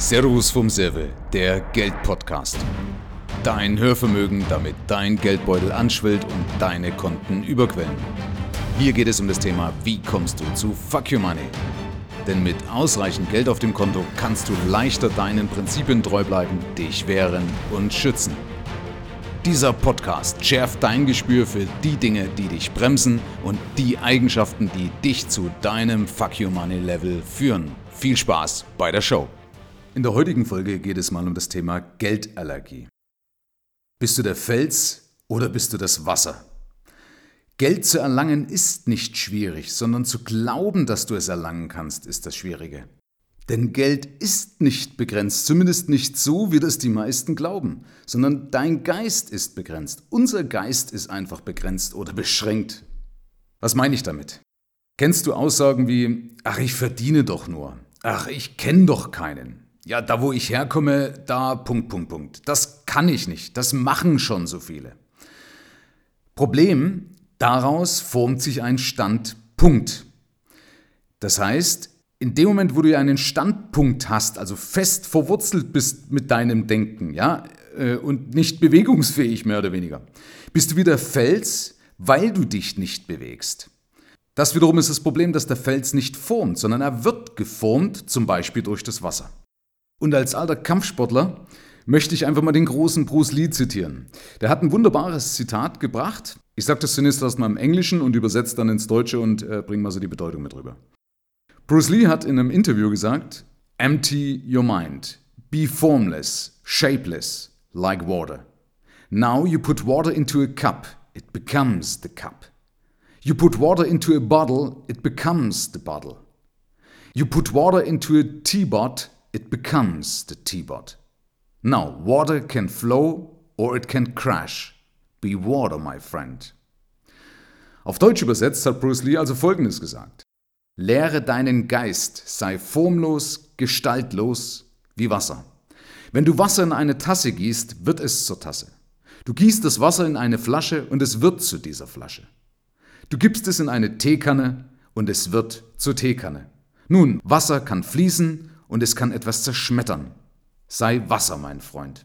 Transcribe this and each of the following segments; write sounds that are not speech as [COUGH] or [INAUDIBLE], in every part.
Servus vom Serve, der Geldpodcast. Dein Hörvermögen, damit dein Geldbeutel anschwillt und deine Konten überquellen. Hier geht es um das Thema, wie kommst du zu Fuck Your Money? Denn mit ausreichend Geld auf dem Konto kannst du leichter deinen Prinzipien treu bleiben, dich wehren und schützen. Dieser Podcast schärft dein Gespür für die Dinge, die dich bremsen und die Eigenschaften, die dich zu deinem Fuck Your Money Level führen. Viel Spaß bei der Show. In der heutigen Folge geht es mal um das Thema Geldallergie. Bist du der Fels oder bist du das Wasser? Geld zu erlangen ist nicht schwierig, sondern zu glauben, dass du es erlangen kannst, ist das Schwierige. Denn Geld ist nicht begrenzt, zumindest nicht so, wie das die meisten glauben, sondern dein Geist ist begrenzt. Unser Geist ist einfach begrenzt oder beschränkt. Was meine ich damit? Kennst du Aussagen wie, ach, ich verdiene doch nur, ach, ich kenne doch keinen, ja, da wo ich herkomme, da Punkt, Punkt, Punkt. Das kann ich nicht. Das machen schon so viele. Problem, daraus formt sich ein Standpunkt. Das heißt, in dem Moment, wo du einen Standpunkt hast, also fest verwurzelt bist mit deinem Denken, ja, äh, und nicht bewegungsfähig mehr oder weniger, bist du wieder Fels, weil du dich nicht bewegst. Das wiederum ist das Problem, dass der Fels nicht formt, sondern er wird geformt, zum Beispiel durch das Wasser. Und als alter Kampfsportler möchte ich einfach mal den großen Bruce Lee zitieren. Der hat ein wunderbares Zitat gebracht. Ich sage das zunächst erstmal im Englischen und übersetze dann ins Deutsche und äh, bringe mal so die Bedeutung mit rüber. Bruce Lee hat in einem Interview gesagt, Empty your mind. Be formless, shapeless, like water. Now you put water into a cup, it becomes the cup. You put water into a bottle, it becomes the bottle. You put water into a teapot, it becomes the T-Bot. Now, water can flow or it can crash. Be water, my friend. Auf Deutsch übersetzt hat Bruce Lee also Folgendes gesagt. Lehre deinen Geist, sei formlos, gestaltlos wie Wasser. Wenn du Wasser in eine Tasse gießt, wird es zur Tasse. Du gießt das Wasser in eine Flasche und es wird zu dieser Flasche. Du gibst es in eine Teekanne und es wird zur Teekanne. Nun, Wasser kann fließen und es kann etwas zerschmettern. Sei Wasser, mein Freund.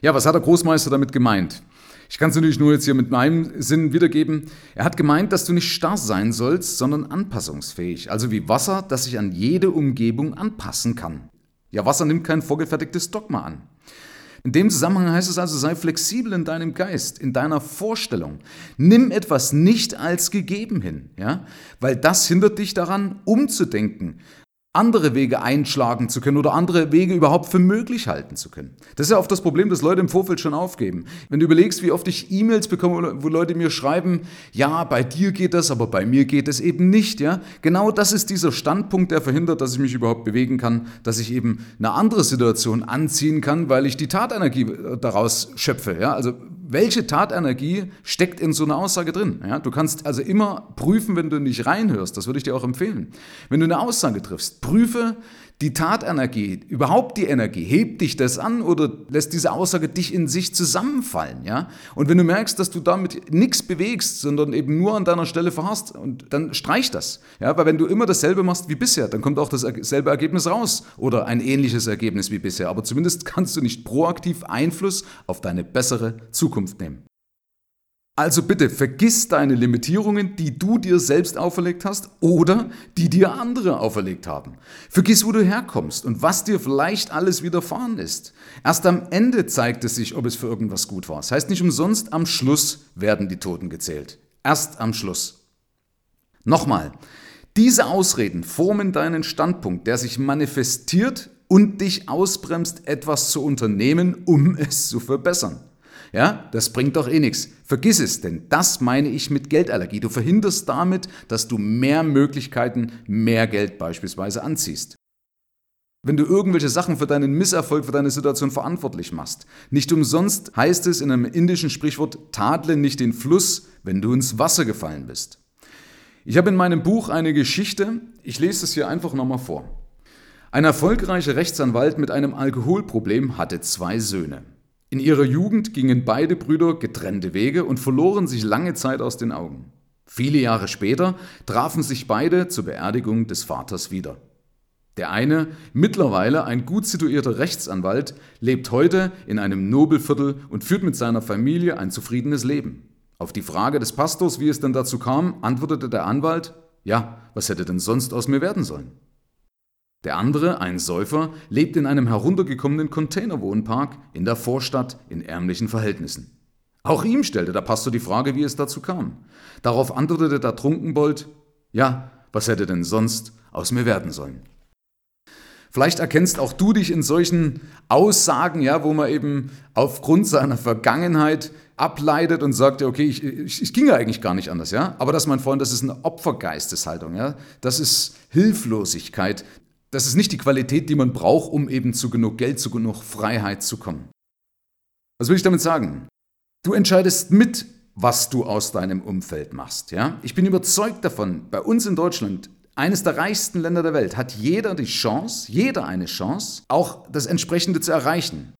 Ja, was hat der Großmeister damit gemeint? Ich kann es natürlich nur jetzt hier mit meinem Sinn wiedergeben. Er hat gemeint, dass du nicht starr sein sollst, sondern anpassungsfähig, also wie Wasser, das sich an jede Umgebung anpassen kann. Ja, Wasser nimmt kein vorgefertigtes Dogma an. In dem Zusammenhang heißt es also, sei flexibel in deinem Geist, in deiner Vorstellung. Nimm etwas nicht als gegeben hin, ja? Weil das hindert dich daran, umzudenken, andere Wege einschlagen zu können oder andere Wege überhaupt für möglich halten zu können. Das ist ja oft das Problem, dass Leute im Vorfeld schon aufgeben. Wenn du überlegst, wie oft ich E-Mails bekomme, wo Leute mir schreiben, ja, bei dir geht das, aber bei mir geht es eben nicht, ja. Genau das ist dieser Standpunkt, der verhindert, dass ich mich überhaupt bewegen kann, dass ich eben eine andere Situation anziehen kann, weil ich die Tatenergie daraus schöpfe, ja. Also welche Tatenergie steckt in so einer Aussage drin? Ja, du kannst also immer prüfen, wenn du nicht reinhörst. Das würde ich dir auch empfehlen. Wenn du eine Aussage triffst, prüfe die Tatenergie, überhaupt die Energie, hebt dich das an oder lässt diese Aussage dich in sich zusammenfallen, ja? Und wenn du merkst, dass du damit nichts bewegst, sondern eben nur an deiner Stelle verharrst, und dann streich das, ja? Weil wenn du immer dasselbe machst wie bisher, dann kommt auch dasselbe Ergebnis raus oder ein ähnliches Ergebnis wie bisher. Aber zumindest kannst du nicht proaktiv Einfluss auf deine bessere Zukunft nehmen. Also bitte vergiss deine Limitierungen, die du dir selbst auferlegt hast oder die dir andere auferlegt haben. Vergiss, wo du herkommst und was dir vielleicht alles widerfahren ist. Erst am Ende zeigt es sich, ob es für irgendwas gut war. Das heißt nicht umsonst, am Schluss werden die Toten gezählt. Erst am Schluss. Nochmal, diese Ausreden formen deinen Standpunkt, der sich manifestiert und dich ausbremst, etwas zu unternehmen, um es zu verbessern. Ja, das bringt doch eh nichts. Vergiss es, denn das meine ich mit Geldallergie. Du verhinderst damit, dass du mehr Möglichkeiten, mehr Geld beispielsweise anziehst. Wenn du irgendwelche Sachen für deinen Misserfolg, für deine Situation verantwortlich machst. Nicht umsonst heißt es in einem indischen Sprichwort, tadle nicht den Fluss, wenn du ins Wasser gefallen bist. Ich habe in meinem Buch eine Geschichte, ich lese es hier einfach nochmal vor. Ein erfolgreicher Rechtsanwalt mit einem Alkoholproblem hatte zwei Söhne. In ihrer Jugend gingen beide Brüder getrennte Wege und verloren sich lange Zeit aus den Augen. Viele Jahre später trafen sich beide zur Beerdigung des Vaters wieder. Der eine, mittlerweile ein gut situierter Rechtsanwalt, lebt heute in einem Nobelviertel und führt mit seiner Familie ein zufriedenes Leben. Auf die Frage des Pastors, wie es denn dazu kam, antwortete der Anwalt, ja, was hätte denn sonst aus mir werden sollen? Der andere, ein Säufer, lebt in einem heruntergekommenen Containerwohnpark in der Vorstadt in ärmlichen Verhältnissen. Auch ihm stellte der Pastor die Frage, wie es dazu kam. Darauf antwortete der Trunkenbold, ja, was hätte denn sonst aus mir werden sollen? Vielleicht erkennst auch du dich in solchen Aussagen, ja, wo man eben aufgrund seiner Vergangenheit ableitet und sagt, okay, ich, ich, ich ging ja eigentlich gar nicht anders, ja. Aber das, mein Freund, das ist eine Opfergeisteshaltung, ja. Das ist Hilflosigkeit. Das ist nicht die Qualität, die man braucht, um eben zu genug Geld, zu genug Freiheit zu kommen. Was will ich damit sagen? Du entscheidest mit, was du aus deinem Umfeld machst. Ja? Ich bin überzeugt davon, bei uns in Deutschland, eines der reichsten Länder der Welt, hat jeder die Chance, jeder eine Chance, auch das entsprechende zu erreichen.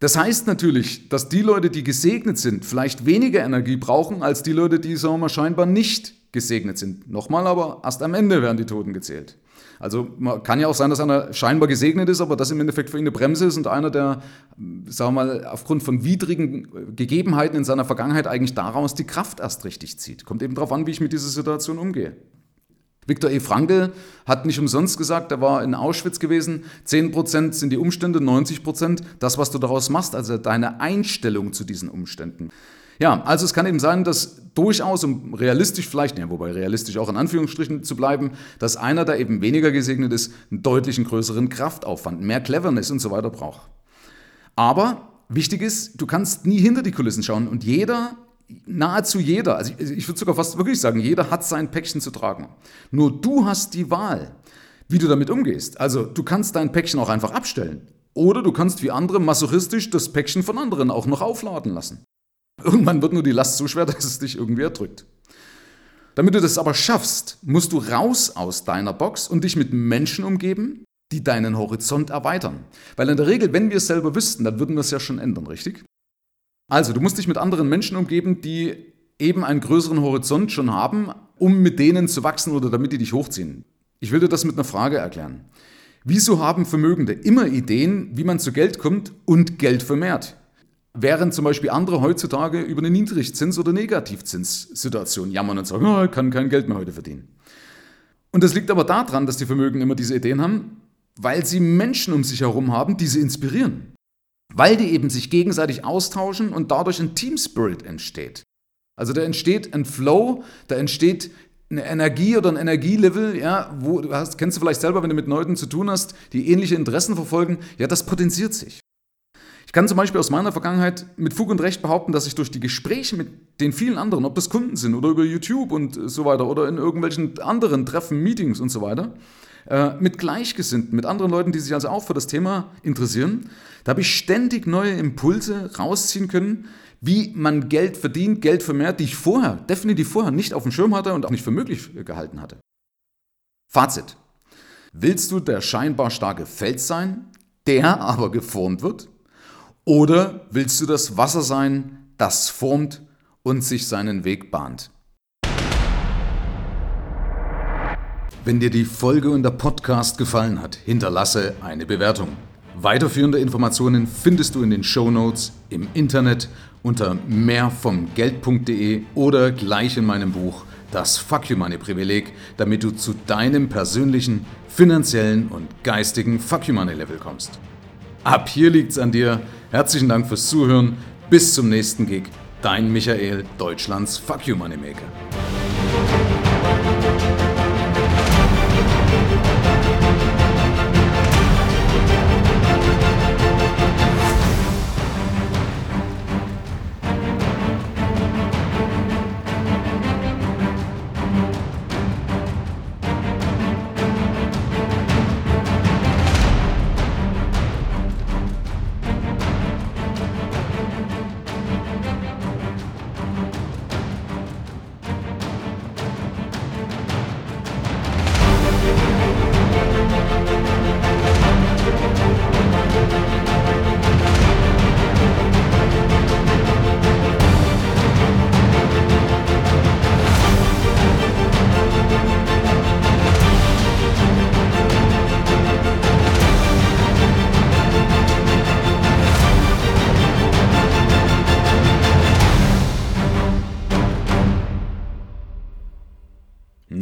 Das heißt natürlich, dass die Leute, die gesegnet sind, vielleicht weniger Energie brauchen als die Leute, die sagen scheinbar nicht gesegnet sind. Nochmal aber, erst am Ende werden die Toten gezählt. Also man kann ja auch sein, dass einer scheinbar gesegnet ist, aber das im Endeffekt für ihn eine Bremse ist und einer, der, sagen wir mal, aufgrund von widrigen Gegebenheiten in seiner Vergangenheit eigentlich daraus die Kraft erst richtig zieht. Kommt eben darauf an, wie ich mit dieser Situation umgehe. Viktor E. Frankl hat nicht umsonst gesagt, er war in Auschwitz gewesen, 10% sind die Umstände, 90% das, was du daraus machst, also deine Einstellung zu diesen Umständen. Ja, also es kann eben sein, dass durchaus, um realistisch vielleicht, ja, wobei realistisch auch in Anführungsstrichen zu bleiben, dass einer, der eben weniger gesegnet ist, einen deutlichen größeren Kraftaufwand, mehr Cleverness und so weiter braucht. Aber wichtig ist, du kannst nie hinter die Kulissen schauen und jeder, nahezu jeder, also ich, ich würde sogar fast wirklich sagen, jeder hat sein Päckchen zu tragen. Nur du hast die Wahl, wie du damit umgehst. Also du kannst dein Päckchen auch einfach abstellen. Oder du kannst wie andere masochistisch das Päckchen von anderen auch noch aufladen lassen. Irgendwann wird nur die Last so schwer, [LAUGHS] dass es dich irgendwie erdrückt. Damit du das aber schaffst, musst du raus aus deiner Box und dich mit Menschen umgeben, die deinen Horizont erweitern. Weil in der Regel, wenn wir es selber wüssten, dann würden wir es ja schon ändern, richtig? Also, du musst dich mit anderen Menschen umgeben, die eben einen größeren Horizont schon haben, um mit denen zu wachsen oder damit die dich hochziehen. Ich will dir das mit einer Frage erklären. Wieso haben Vermögende immer Ideen, wie man zu Geld kommt und Geld vermehrt? Während zum Beispiel andere heutzutage über eine Niedrigzins- oder Negativzinssituation jammern und sagen, oh, ich kann kein Geld mehr heute verdienen. Und das liegt aber daran, dass die Vermögen immer diese Ideen haben, weil sie Menschen um sich herum haben, die sie inspirieren. Weil die eben sich gegenseitig austauschen und dadurch ein Team Spirit entsteht. Also da entsteht ein Flow, da entsteht eine Energie oder ein Energielevel, ja, wo hast, kennst du vielleicht selber, wenn du mit Leuten zu tun hast, die ähnliche Interessen verfolgen, ja, das potenziert sich. Ich kann zum Beispiel aus meiner Vergangenheit mit Fug und Recht behaupten, dass ich durch die Gespräche mit den vielen anderen, ob das Kunden sind oder über YouTube und so weiter oder in irgendwelchen anderen Treffen, Meetings und so weiter, äh, mit Gleichgesinnten, mit anderen Leuten, die sich also auch für das Thema interessieren, da habe ich ständig neue Impulse rausziehen können, wie man Geld verdient, Geld vermehrt, die ich vorher, definitiv vorher nicht auf dem Schirm hatte und auch nicht für möglich gehalten hatte. Fazit. Willst du der scheinbar starke Fels sein, der aber geformt wird? Oder willst du das Wasser sein, das formt und sich seinen Weg bahnt? Wenn dir die Folge und der Podcast gefallen hat, hinterlasse eine Bewertung. Weiterführende Informationen findest du in den Show Notes im Internet unter mehrvomgeld.de oder gleich in meinem Buch Das Fuck You Money Privileg, damit du zu deinem persönlichen, finanziellen und geistigen Fuck You Money Level kommst. Ab hier liegt's an dir. Herzlichen Dank fürs Zuhören. Bis zum nächsten Gig. Dein Michael, Deutschlands Fuck You Moneymaker.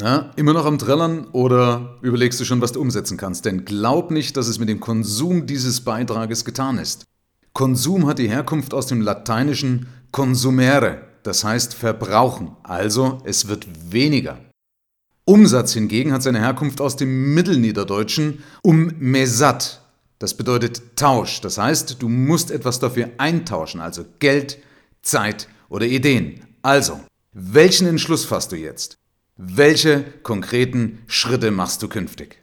Na, immer noch am Trällern oder überlegst du schon, was du umsetzen kannst? Denn glaub nicht, dass es mit dem Konsum dieses Beitrages getan ist. Konsum hat die Herkunft aus dem lateinischen consumere, das heißt verbrauchen, also es wird weniger. Umsatz hingegen hat seine Herkunft aus dem Mittelniederdeutschen um mesat, das bedeutet Tausch, das heißt, du musst etwas dafür eintauschen, also Geld, Zeit oder Ideen. Also, welchen Entschluss fasst du jetzt? Welche konkreten Schritte machst du künftig?